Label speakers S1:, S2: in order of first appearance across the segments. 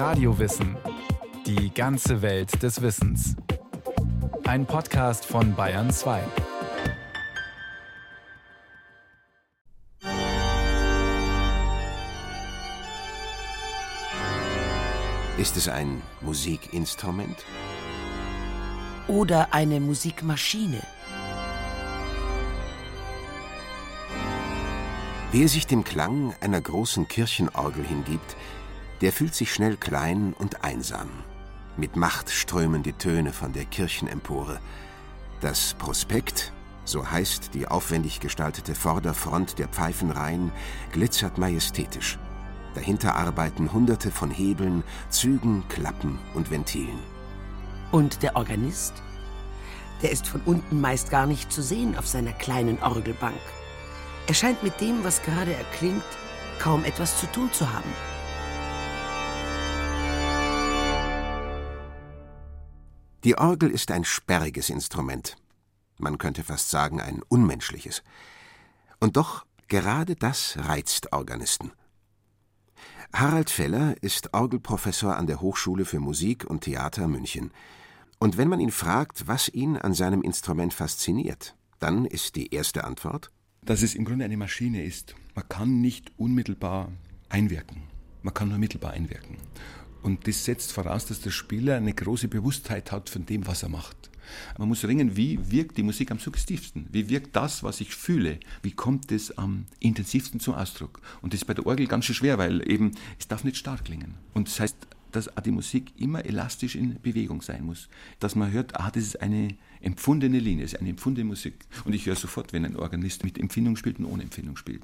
S1: Radiowissen. Die ganze Welt des Wissens. Ein Podcast von Bayern 2.
S2: Ist es ein Musikinstrument?
S3: Oder eine Musikmaschine?
S2: Wer sich dem Klang einer großen Kirchenorgel hingibt, der fühlt sich schnell klein und einsam. Mit Macht strömen die Töne von der Kirchenempore. Das Prospekt, so heißt die aufwendig gestaltete Vorderfront der Pfeifenreihen, glitzert majestätisch. Dahinter arbeiten Hunderte von Hebeln, Zügen, Klappen und Ventilen.
S3: Und der Organist? Der ist von unten meist gar nicht zu sehen auf seiner kleinen Orgelbank. Er scheint mit dem, was gerade erklingt, kaum etwas zu tun zu haben.
S2: Die Orgel ist ein sperriges Instrument. Man könnte fast sagen, ein unmenschliches. Und doch gerade das reizt Organisten. Harald Feller ist Orgelprofessor an der Hochschule für Musik und Theater München. Und wenn man ihn fragt, was ihn an seinem Instrument fasziniert, dann ist die erste Antwort
S4: dass es im Grunde eine Maschine ist. Man kann nicht unmittelbar einwirken. Man kann nur mittelbar einwirken. Und das setzt voraus, dass der Spieler eine große Bewusstheit hat von dem, was er macht. Man muss ringen, wie wirkt die Musik am suggestivsten? Wie wirkt das, was ich fühle? Wie kommt es am intensivsten zum Ausdruck? Und das ist bei der Orgel ganz schön schwer, weil eben es darf nicht stark klingen. Und das heißt, dass die Musik immer elastisch in Bewegung sein muss. Dass man hört, ah, das ist eine empfundene Linie, das ist eine empfundene Musik. Und ich höre sofort, wenn ein Organist mit Empfindung spielt und ohne Empfindung spielt.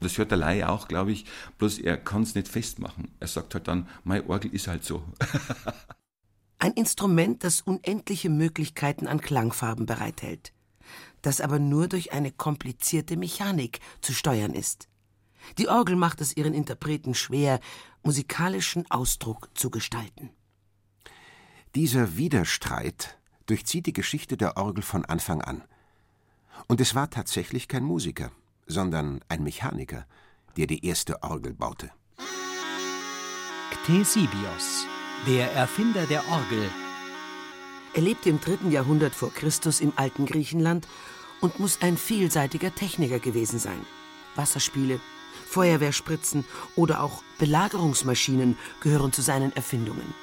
S4: Das hört der Laie auch, glaube ich, bloß er kann es nicht festmachen. Er sagt halt dann, mein Orgel ist halt so.
S3: Ein Instrument, das unendliche Möglichkeiten an Klangfarben bereithält, das aber nur durch eine komplizierte Mechanik zu steuern ist. Die Orgel macht es ihren Interpreten schwer, musikalischen Ausdruck zu gestalten.
S2: Dieser Widerstreit durchzieht die Geschichte der Orgel von Anfang an. Und es war tatsächlich kein Musiker, sondern ein Mechaniker, der die erste Orgel baute.
S5: Ctesibios, der Erfinder der Orgel.
S3: Er lebte im dritten Jahrhundert vor Christus im alten Griechenland und muss ein vielseitiger Techniker gewesen sein. Wasserspiele, Feuerwehrspritzen oder auch Belagerungsmaschinen gehören zu seinen Erfindungen.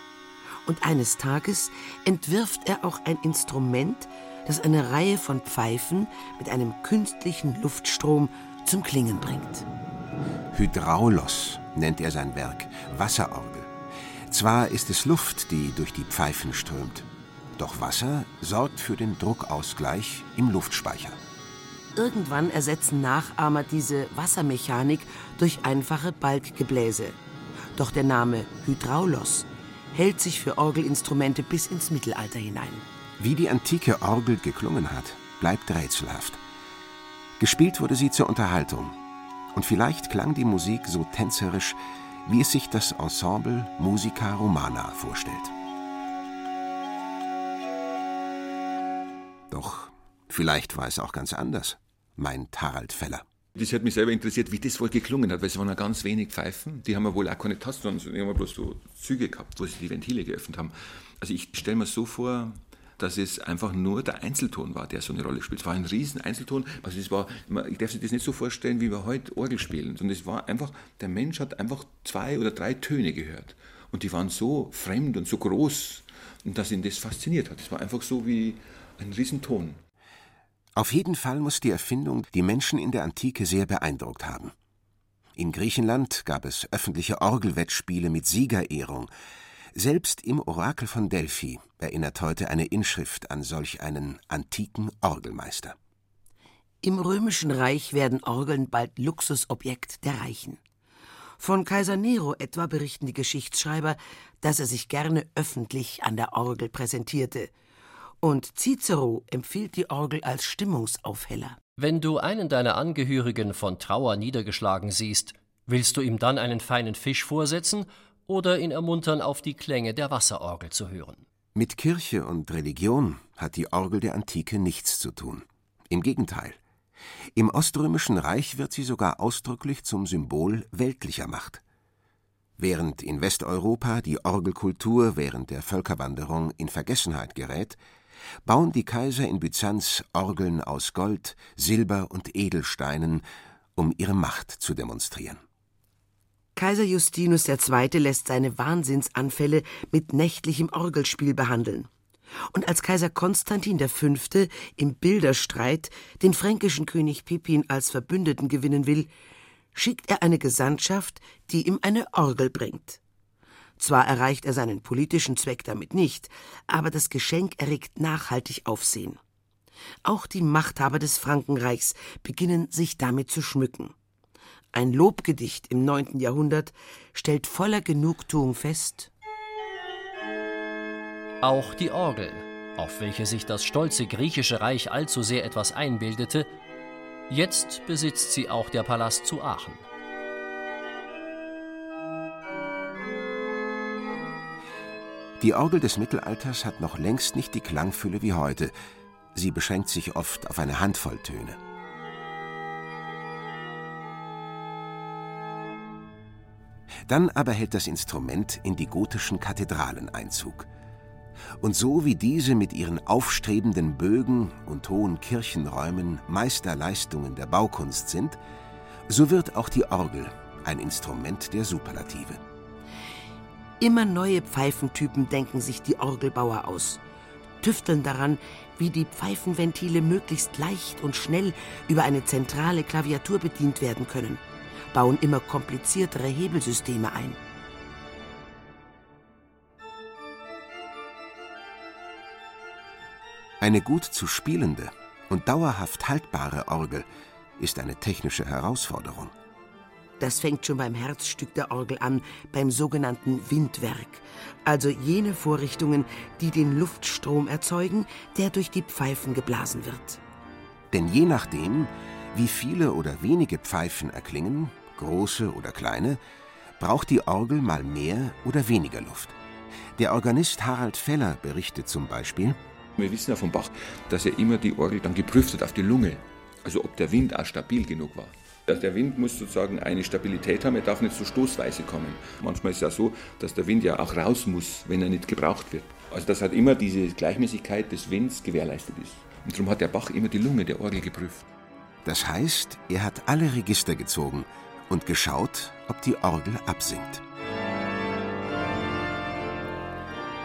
S3: Und eines Tages entwirft er auch ein Instrument, das eine Reihe von Pfeifen mit einem künstlichen Luftstrom zum Klingen bringt.
S2: Hydraulos nennt er sein Werk, Wasserorgel. Zwar ist es Luft, die durch die Pfeifen strömt, doch Wasser sorgt für den Druckausgleich im Luftspeicher.
S3: Irgendwann ersetzen Nachahmer diese Wassermechanik durch einfache Balkgebläse. Doch der Name Hydraulos hält sich für Orgelinstrumente bis ins Mittelalter hinein.
S2: Wie die antike Orgel geklungen hat, bleibt rätselhaft. Gespielt wurde sie zur Unterhaltung. Und vielleicht klang die Musik so tänzerisch, wie es sich das Ensemble Musica Romana vorstellt. Doch vielleicht war es auch ganz anders, meint Harald Feller.
S4: Das hat mich selber interessiert, wie das wohl geklungen hat, weil es waren ja ganz wenig Pfeifen. Die haben ja wohl auch keine Tasten, sondern die haben bloß so Züge gehabt, wo sie die Ventile geöffnet haben. Also ich stelle mir so vor, dass es einfach nur der Einzelton war, der so eine Rolle spielt. Es war ein riesen Einzelton. Also das war, ich darf sich das nicht so vorstellen, wie wir heute Orgel spielen, sondern es war einfach, der Mensch hat einfach zwei oder drei Töne gehört. Und die waren so fremd und so groß, dass ihn das fasziniert hat. Es war einfach so wie ein Riesenton.
S2: Auf jeden Fall muss die Erfindung die Menschen in der Antike sehr beeindruckt haben. In Griechenland gab es öffentliche Orgelwettspiele mit Siegerehrung. Selbst im Orakel von Delphi erinnert heute eine Inschrift an solch einen antiken Orgelmeister.
S3: Im römischen Reich werden Orgeln bald Luxusobjekt der Reichen. Von Kaiser Nero etwa berichten die Geschichtsschreiber, dass er sich gerne öffentlich an der Orgel präsentierte – und Cicero empfiehlt die Orgel als Stimmungsaufheller.
S6: Wenn du einen deiner Angehörigen von Trauer niedergeschlagen siehst, willst du ihm dann einen feinen Fisch vorsetzen oder ihn ermuntern, auf die Klänge der Wasserorgel zu hören?
S2: Mit Kirche und Religion hat die Orgel der Antike nichts zu tun. Im Gegenteil. Im Oströmischen Reich wird sie sogar ausdrücklich zum Symbol weltlicher Macht. Während in Westeuropa die Orgelkultur während der Völkerwanderung in Vergessenheit gerät, bauen die Kaiser in Byzanz Orgeln aus Gold, Silber und Edelsteinen, um ihre Macht zu demonstrieren.
S3: Kaiser Justinus II. lässt seine Wahnsinnsanfälle mit nächtlichem Orgelspiel behandeln. Und als Kaiser Konstantin V. im Bilderstreit den fränkischen König Pippin als Verbündeten gewinnen will, schickt er eine Gesandtschaft, die ihm eine Orgel bringt. Zwar erreicht er seinen politischen Zweck damit nicht, aber das Geschenk erregt nachhaltig Aufsehen. Auch die Machthaber des Frankenreichs beginnen sich damit zu schmücken. Ein Lobgedicht im neunten Jahrhundert stellt voller Genugtuung fest
S6: Auch die Orgel, auf welche sich das stolze griechische Reich allzu sehr etwas einbildete, jetzt besitzt sie auch der Palast zu Aachen.
S2: Die Orgel des Mittelalters hat noch längst nicht die Klangfülle wie heute. Sie beschränkt sich oft auf eine Handvoll Töne. Dann aber hält das Instrument in die gotischen Kathedralen Einzug. Und so wie diese mit ihren aufstrebenden Bögen und hohen Kirchenräumen Meisterleistungen der Baukunst sind, so wird auch die Orgel ein Instrument der Superlative.
S3: Immer neue Pfeifentypen denken sich die Orgelbauer aus, tüfteln daran, wie die Pfeifenventile möglichst leicht und schnell über eine zentrale Klaviatur bedient werden können, bauen immer kompliziertere Hebelsysteme ein.
S2: Eine gut zu spielende und dauerhaft haltbare Orgel ist eine technische Herausforderung.
S3: Das fängt schon beim Herzstück der Orgel an, beim sogenannten Windwerk, also jene Vorrichtungen, die den Luftstrom erzeugen, der durch die Pfeifen geblasen wird.
S2: Denn je nachdem, wie viele oder wenige Pfeifen erklingen, große oder kleine, braucht die Orgel mal mehr oder weniger Luft. Der Organist Harald Feller berichtet zum Beispiel,
S4: wir wissen ja von Bach, dass er immer die Orgel dann geprüft hat auf die Lunge. Also ob der Wind auch stabil genug war. Der Wind muss sozusagen eine Stabilität haben, er darf nicht so stoßweise kommen. Manchmal ist es ja so, dass der Wind ja auch raus muss, wenn er nicht gebraucht wird. Also dass halt immer diese Gleichmäßigkeit des Winds gewährleistet ist. Und darum hat der Bach immer die Lunge der Orgel geprüft.
S2: Das heißt, er hat alle Register gezogen und geschaut, ob die Orgel absinkt.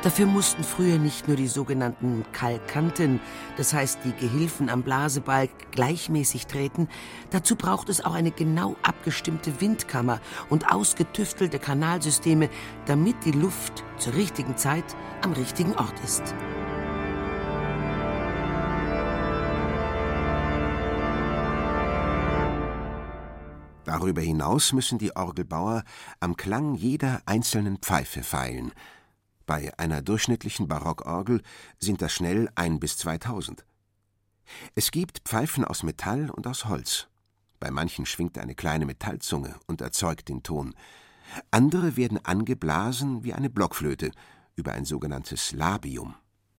S3: Dafür mussten früher nicht nur die sogenannten Kalkanten, das heißt die Gehilfen am Blasebalg, gleichmäßig treten, dazu braucht es auch eine genau abgestimmte Windkammer und ausgetüftelte Kanalsysteme, damit die Luft zur richtigen Zeit am richtigen Ort ist.
S2: Darüber hinaus müssen die Orgelbauer am Klang jeder einzelnen Pfeife feilen – bei einer durchschnittlichen Barockorgel sind das schnell ein bis 2000. Es gibt Pfeifen aus Metall und aus Holz. Bei manchen schwingt eine kleine Metallzunge und erzeugt den Ton. Andere werden angeblasen wie eine Blockflöte über ein sogenanntes Labium.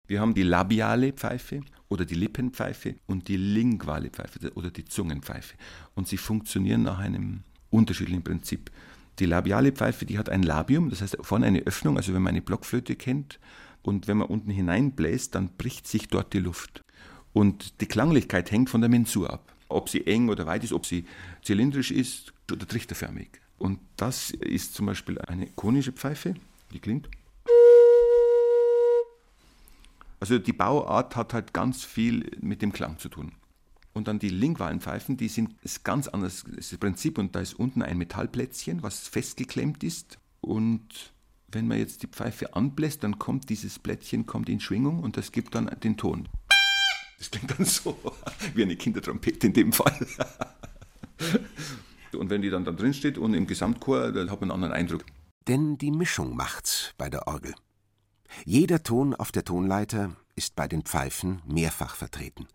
S4: Wir haben die labiale Pfeife oder die Lippenpfeife und die linguale Pfeife oder die Zungenpfeife. Und sie funktionieren nach einem unterschiedlichen Prinzip. Die labiale Pfeife, die hat ein Labium, das heißt vorne eine Öffnung, also wenn man eine Blockflöte kennt. Und wenn man unten hineinbläst, dann bricht sich dort die Luft. Und die Klanglichkeit hängt von der Mensur ab. Ob sie eng oder weit ist, ob sie zylindrisch ist oder trichterförmig. Und das ist zum Beispiel eine konische Pfeife, die klingt. Also die Bauart hat halt ganz viel mit dem Klang zu tun. Und dann die lingualen Pfeifen, die sind ist ganz anders das Prinzip. Und da ist unten ein Metallplätzchen, was festgeklemmt ist. Und wenn man jetzt die Pfeife anbläst, dann kommt dieses Plättchen kommt in Schwingung und das gibt dann den Ton. Das klingt dann so wie eine Kindertrompete in dem Fall. Und wenn die dann, dann drin steht und im Gesamtchor, dann hat man einen anderen Eindruck.
S2: Denn die Mischung macht's bei der Orgel. Jeder Ton auf der Tonleiter ist bei den Pfeifen mehrfach vertreten.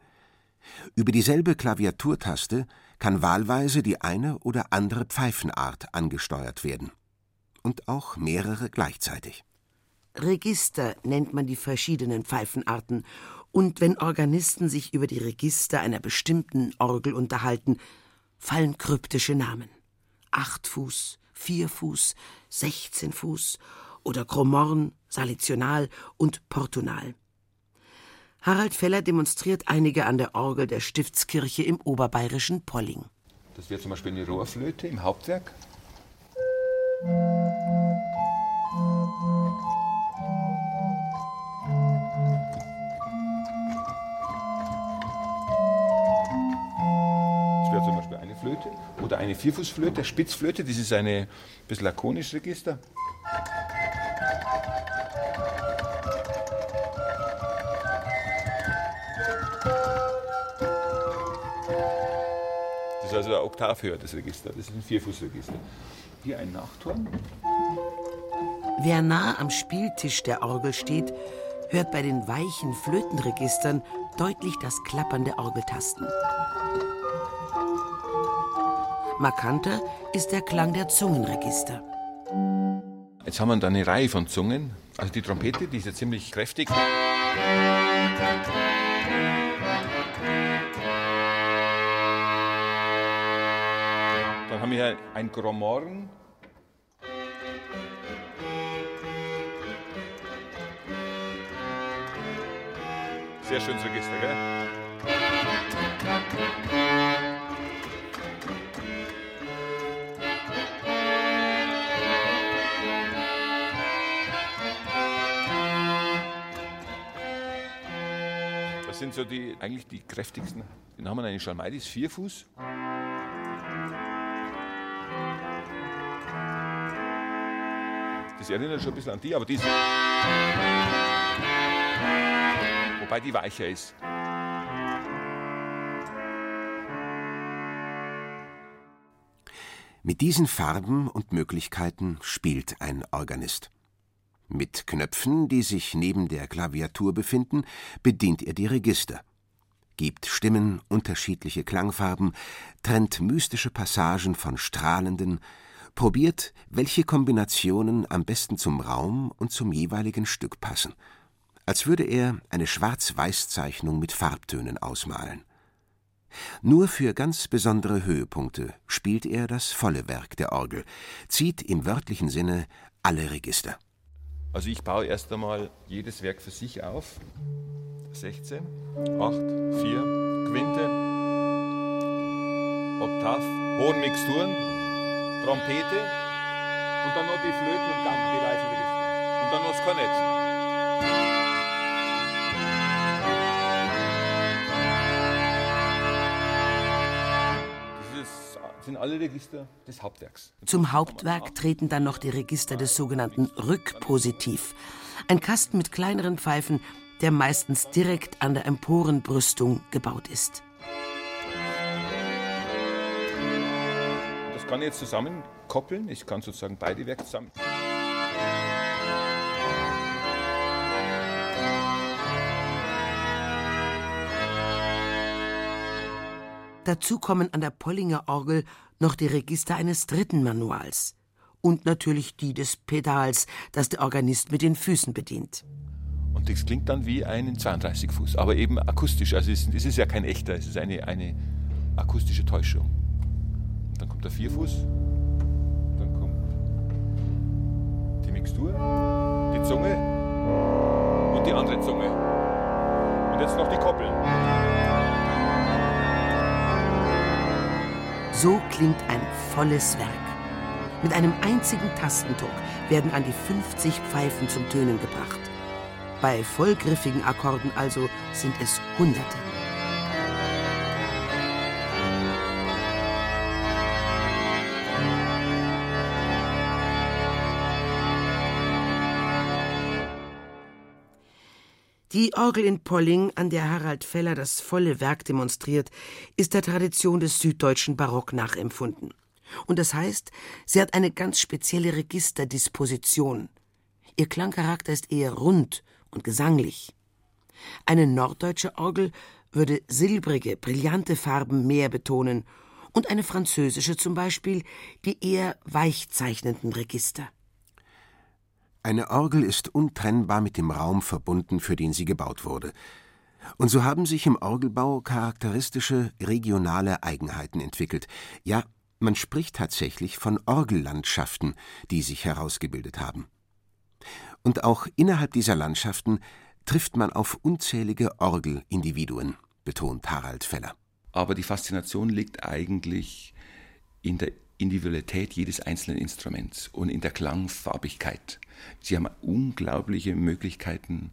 S2: Über dieselbe Klaviaturtaste kann wahlweise die eine oder andere Pfeifenart angesteuert werden. Und auch mehrere gleichzeitig.
S3: Register nennt man die verschiedenen Pfeifenarten, und wenn Organisten sich über die Register einer bestimmten Orgel unterhalten, fallen kryptische Namen. Achtfuß, Vierfuß, Sechzehn Fuß oder Gromorn, Salitional und Portunal. Harald Feller demonstriert einige an der Orgel der Stiftskirche im oberbayerischen Polling.
S4: Das wäre zum Beispiel eine Rohrflöte im Hauptwerk. Das wäre zum Beispiel eine Flöte. Oder eine Vierfußflöte, Spitzflöte, das ist eine bisschen lakonisch Register. Also ein Oktav höher, das Register. Das ist ein Vierfußregister. Hier ein Nachtorn.
S3: Wer nah am Spieltisch der Orgel steht, hört bei den weichen Flötenregistern deutlich das Klappern der Orgeltasten. Markanter ist der Klang der Zungenregister.
S4: Jetzt haben wir da eine Reihe von Zungen. Also die Trompete, die ist ja ziemlich kräftig. Dann haben hier ein Gromorn. Sehr schönes Register, gell? Das sind so die eigentlich die kräftigsten. Den haben wir eine Schalmeidis, Vierfuß. Das erinnert schon ein bisschen an die, aber die ist. Wobei die weicher ist.
S2: Mit diesen Farben und Möglichkeiten spielt ein Organist. Mit Knöpfen, die sich neben der Klaviatur befinden, bedient er die Register, gibt Stimmen unterschiedliche Klangfarben, trennt mystische Passagen von strahlenden, probiert, welche Kombinationen am besten zum Raum und zum jeweiligen Stück passen, als würde er eine Schwarz-Weiß-Zeichnung mit Farbtönen ausmalen. Nur für ganz besondere Höhepunkte spielt er das volle Werk der Orgel, zieht im wörtlichen Sinne alle Register.
S4: Also ich baue erst einmal jedes Werk für sich auf. 16, 8, 4, Quinte, Oktav, hohen Mixturen, Trompete und dann noch die Flöten und Gampen, die weißen Register. Und dann noch das Kornett. Sind alle Register des Hauptwerks.
S3: Zum Hauptwerk treten dann noch die Register des sogenannten Rückpositiv. Ein Kasten mit kleineren Pfeifen, der meistens direkt an der Emporenbrüstung gebaut ist.
S4: Kann ich jetzt zusammenkoppeln. Ich kann sozusagen beide Werke zusammen.
S3: Dazu kommen an der Pollinger Orgel noch die Register eines dritten Manuals. Und natürlich die des Pedals, das der Organist mit den Füßen bedient.
S4: Und das klingt dann wie ein 32 Fuß, aber eben akustisch. Also es, es ist ja kein echter, es ist eine, eine akustische Täuschung. Dann kommt der Vierfuß, dann kommt die Mixtur, die Zunge und die andere Zunge. Und jetzt noch die Koppeln.
S3: So klingt ein volles Werk. Mit einem einzigen Tastendruck werden an die 50 Pfeifen zum Tönen gebracht. Bei vollgriffigen Akkorden also sind es Hunderte. Die Orgel in Polling, an der Harald Feller das volle Werk demonstriert, ist der Tradition des süddeutschen Barock nachempfunden. Und das heißt, sie hat eine ganz spezielle Registerdisposition. Ihr Klangcharakter ist eher rund und gesanglich. Eine norddeutsche Orgel würde silbrige, brillante Farben mehr betonen und eine französische zum Beispiel die eher weichzeichnenden Register.
S2: Eine Orgel ist untrennbar mit dem Raum verbunden, für den sie gebaut wurde. Und so haben sich im Orgelbau charakteristische regionale Eigenheiten entwickelt, ja Man spricht tatsächlich von Orgellandschaften, die sich herausgebildet haben. Und auch innerhalb dieser Landschaften trifft man auf unzählige Orgelindividuen, betont Harald Feller.
S4: Aber die Faszination liegt eigentlich in der Individualität jedes einzelnen Instruments und in der Klangfarbigkeit. Sie haben unglaubliche Möglichkeiten,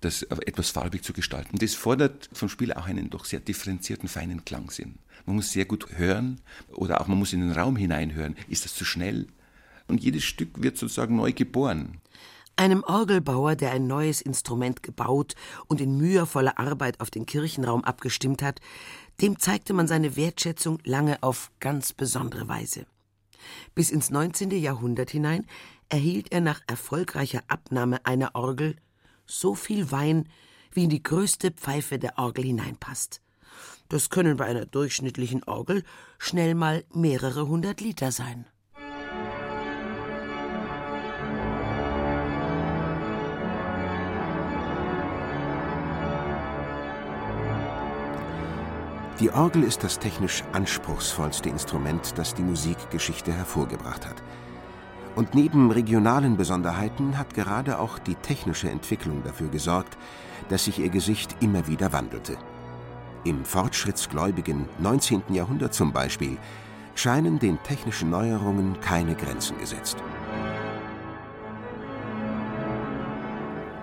S4: das etwas farbig zu gestalten. Das fordert vom Spieler auch einen doch sehr differenzierten, feinen Klangsinn. Man muss sehr gut hören oder auch man muss in den Raum hineinhören. Ist das zu schnell? Und jedes Stück wird sozusagen neu geboren.
S3: Einem Orgelbauer, der ein neues Instrument gebaut und in mühevoller Arbeit auf den Kirchenraum abgestimmt hat, dem zeigte man seine Wertschätzung lange auf ganz besondere Weise. Bis ins 19. Jahrhundert hinein erhielt er nach erfolgreicher Abnahme einer Orgel so viel Wein, wie in die größte Pfeife der Orgel hineinpasst. Das können bei einer durchschnittlichen Orgel schnell mal mehrere hundert Liter sein.
S2: Die Orgel ist das technisch anspruchsvollste Instrument, das die Musikgeschichte hervorgebracht hat. Und neben regionalen Besonderheiten hat gerade auch die technische Entwicklung dafür gesorgt, dass sich ihr Gesicht immer wieder wandelte. Im fortschrittsgläubigen 19. Jahrhundert zum Beispiel scheinen den technischen Neuerungen keine Grenzen gesetzt.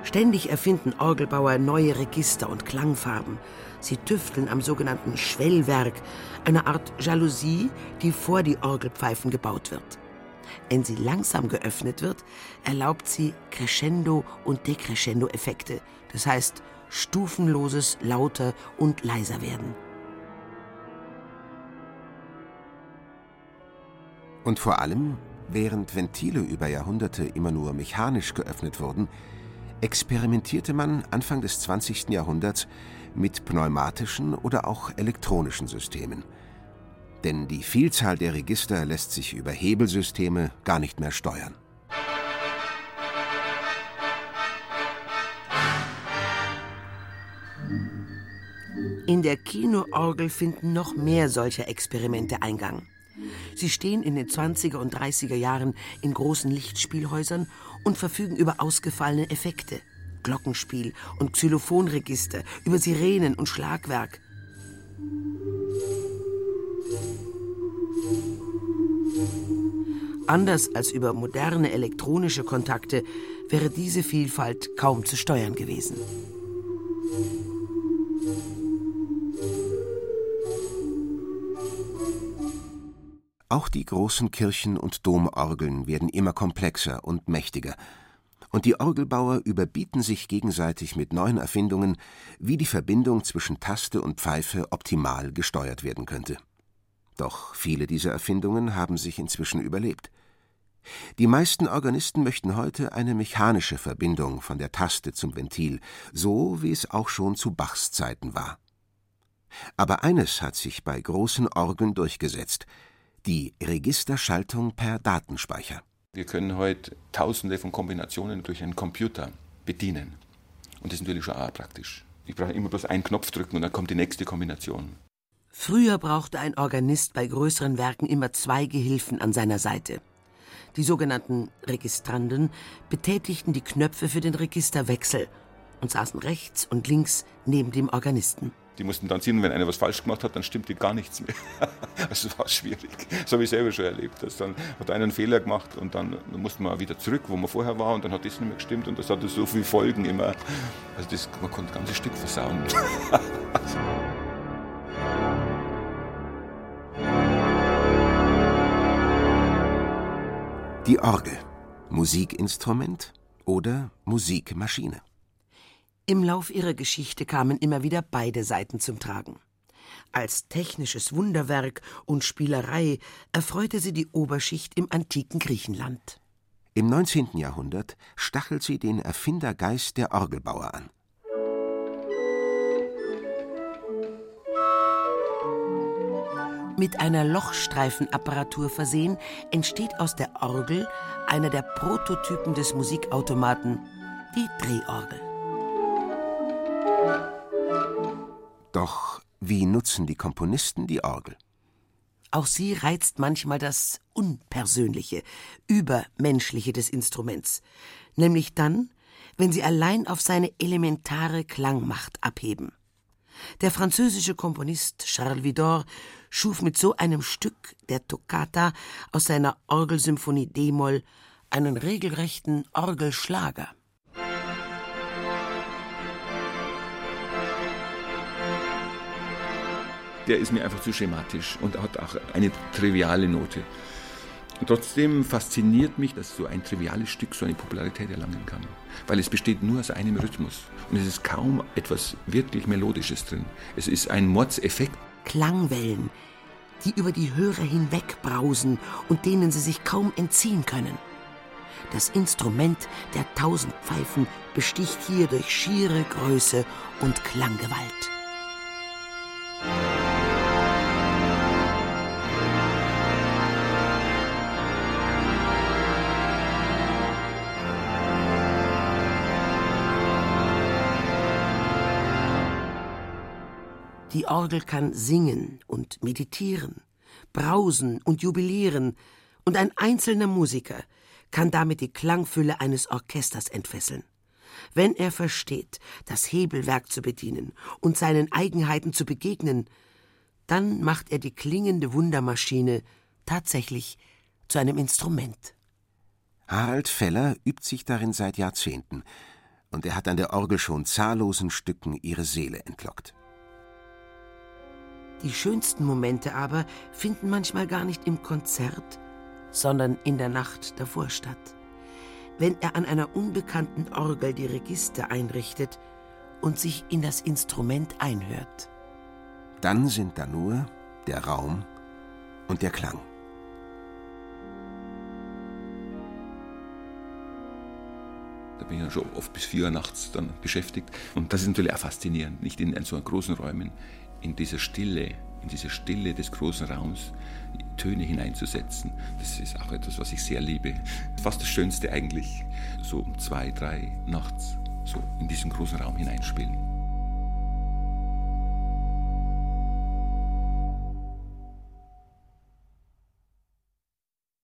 S3: Ständig erfinden Orgelbauer neue Register und Klangfarben. Sie tüfteln am sogenannten Schwellwerk, einer Art Jalousie, die vor die Orgelpfeifen gebaut wird. Wenn sie langsam geöffnet wird, erlaubt sie Crescendo- und Decrescendo-Effekte, das heißt stufenloses lauter und leiser werden.
S2: Und vor allem, während Ventile über Jahrhunderte immer nur mechanisch geöffnet wurden, experimentierte man Anfang des 20. Jahrhunderts mit pneumatischen oder auch elektronischen Systemen. Denn die Vielzahl der Register lässt sich über Hebelsysteme gar nicht mehr steuern.
S3: In der Kinoorgel finden noch mehr solcher Experimente Eingang. Sie stehen in den 20er und 30er Jahren in großen Lichtspielhäusern und verfügen über ausgefallene Effekte. Glockenspiel und Xylophonregister, über Sirenen und Schlagwerk. Anders als über moderne elektronische Kontakte wäre diese Vielfalt kaum zu steuern gewesen.
S2: Auch die großen Kirchen und Domorgeln werden immer komplexer und mächtiger, und die Orgelbauer überbieten sich gegenseitig mit neuen Erfindungen, wie die Verbindung zwischen Taste und Pfeife optimal gesteuert werden könnte. Doch viele dieser Erfindungen haben sich inzwischen überlebt. Die meisten Organisten möchten heute eine mechanische Verbindung von der Taste zum Ventil, so wie es auch schon zu Bachs Zeiten war. Aber eines hat sich bei großen Orgeln durchgesetzt die Registerschaltung per Datenspeicher.
S4: Wir können heute tausende von Kombinationen durch einen Computer bedienen. Und das ist natürlich schon auch praktisch. Ich brauche immer bloß einen Knopf drücken und dann kommt die nächste Kombination.
S3: Früher brauchte ein Organist bei größeren Werken immer zwei Gehilfen an seiner Seite. Die sogenannten Registranden betätigten die Knöpfe für den Registerwechsel und saßen rechts und links neben dem Organisten.
S4: Die mussten dann sehen, wenn einer was falsch gemacht hat, dann stimmte gar nichts mehr. also war schwierig. Das habe ich selber schon erlebt. Dass dann hat einer einen Fehler gemacht und dann, dann musste man wieder zurück, wo man vorher war und dann hat das nicht mehr gestimmt und das hatte so viele Folgen immer. Also das, man konnte ein ganzes Stück versauen.
S2: Die Orgel. Musikinstrument oder Musikmaschine.
S3: Im Lauf ihrer Geschichte kamen immer wieder beide Seiten zum Tragen. Als technisches Wunderwerk und Spielerei erfreute sie die Oberschicht im antiken Griechenland.
S2: Im 19. Jahrhundert stachelt sie den Erfindergeist der Orgelbauer an.
S3: Mit einer Lochstreifenapparatur versehen, entsteht aus der Orgel einer der Prototypen des Musikautomaten, die Drehorgel.
S2: Doch wie nutzen die Komponisten die Orgel?
S3: Auch sie reizt manchmal das Unpersönliche, Übermenschliche des Instruments, nämlich dann, wenn sie allein auf seine elementare Klangmacht abheben. Der französische Komponist Charles Vidor schuf mit so einem Stück der Toccata aus seiner Orgelsymphonie D-Moll einen regelrechten Orgelschlager.
S4: Der ist mir einfach zu schematisch und hat auch eine triviale Note. Trotzdem fasziniert mich, dass so ein triviales Stück so eine Popularität erlangen kann. Weil es besteht nur aus einem Rhythmus. Und es ist kaum etwas wirklich Melodisches drin. Es ist ein Mordseffekt.
S3: Klangwellen, die über die Hörer hinwegbrausen und denen sie sich kaum entziehen können. Das Instrument der tausend Pfeifen besticht hier durch schiere Größe und Klanggewalt. Die Orgel kann singen und meditieren, brausen und jubilieren, und ein einzelner Musiker kann damit die Klangfülle eines Orchesters entfesseln. Wenn er versteht, das Hebelwerk zu bedienen und seinen Eigenheiten zu begegnen, dann macht er die klingende Wundermaschine tatsächlich zu einem Instrument.
S2: Harald Feller übt sich darin seit Jahrzehnten, und er hat an der Orgel schon zahllosen Stücken ihre Seele entlockt.
S3: Die schönsten Momente aber finden manchmal gar nicht im Konzert, sondern in der Nacht davor statt. Wenn er an einer unbekannten Orgel die Register einrichtet und sich in das Instrument einhört.
S2: Dann sind da nur der Raum und der Klang.
S4: Da bin ich ja schon oft bis vier Uhr nachts dann beschäftigt. Und das ist natürlich auch faszinierend, nicht in so großen Räumen, in dieser Stille, in diese Stille des großen Raums Töne hineinzusetzen. Das ist auch etwas, was ich sehr liebe. Fast das Schönste eigentlich, so um zwei, drei nachts, so in diesen großen Raum hineinspielen.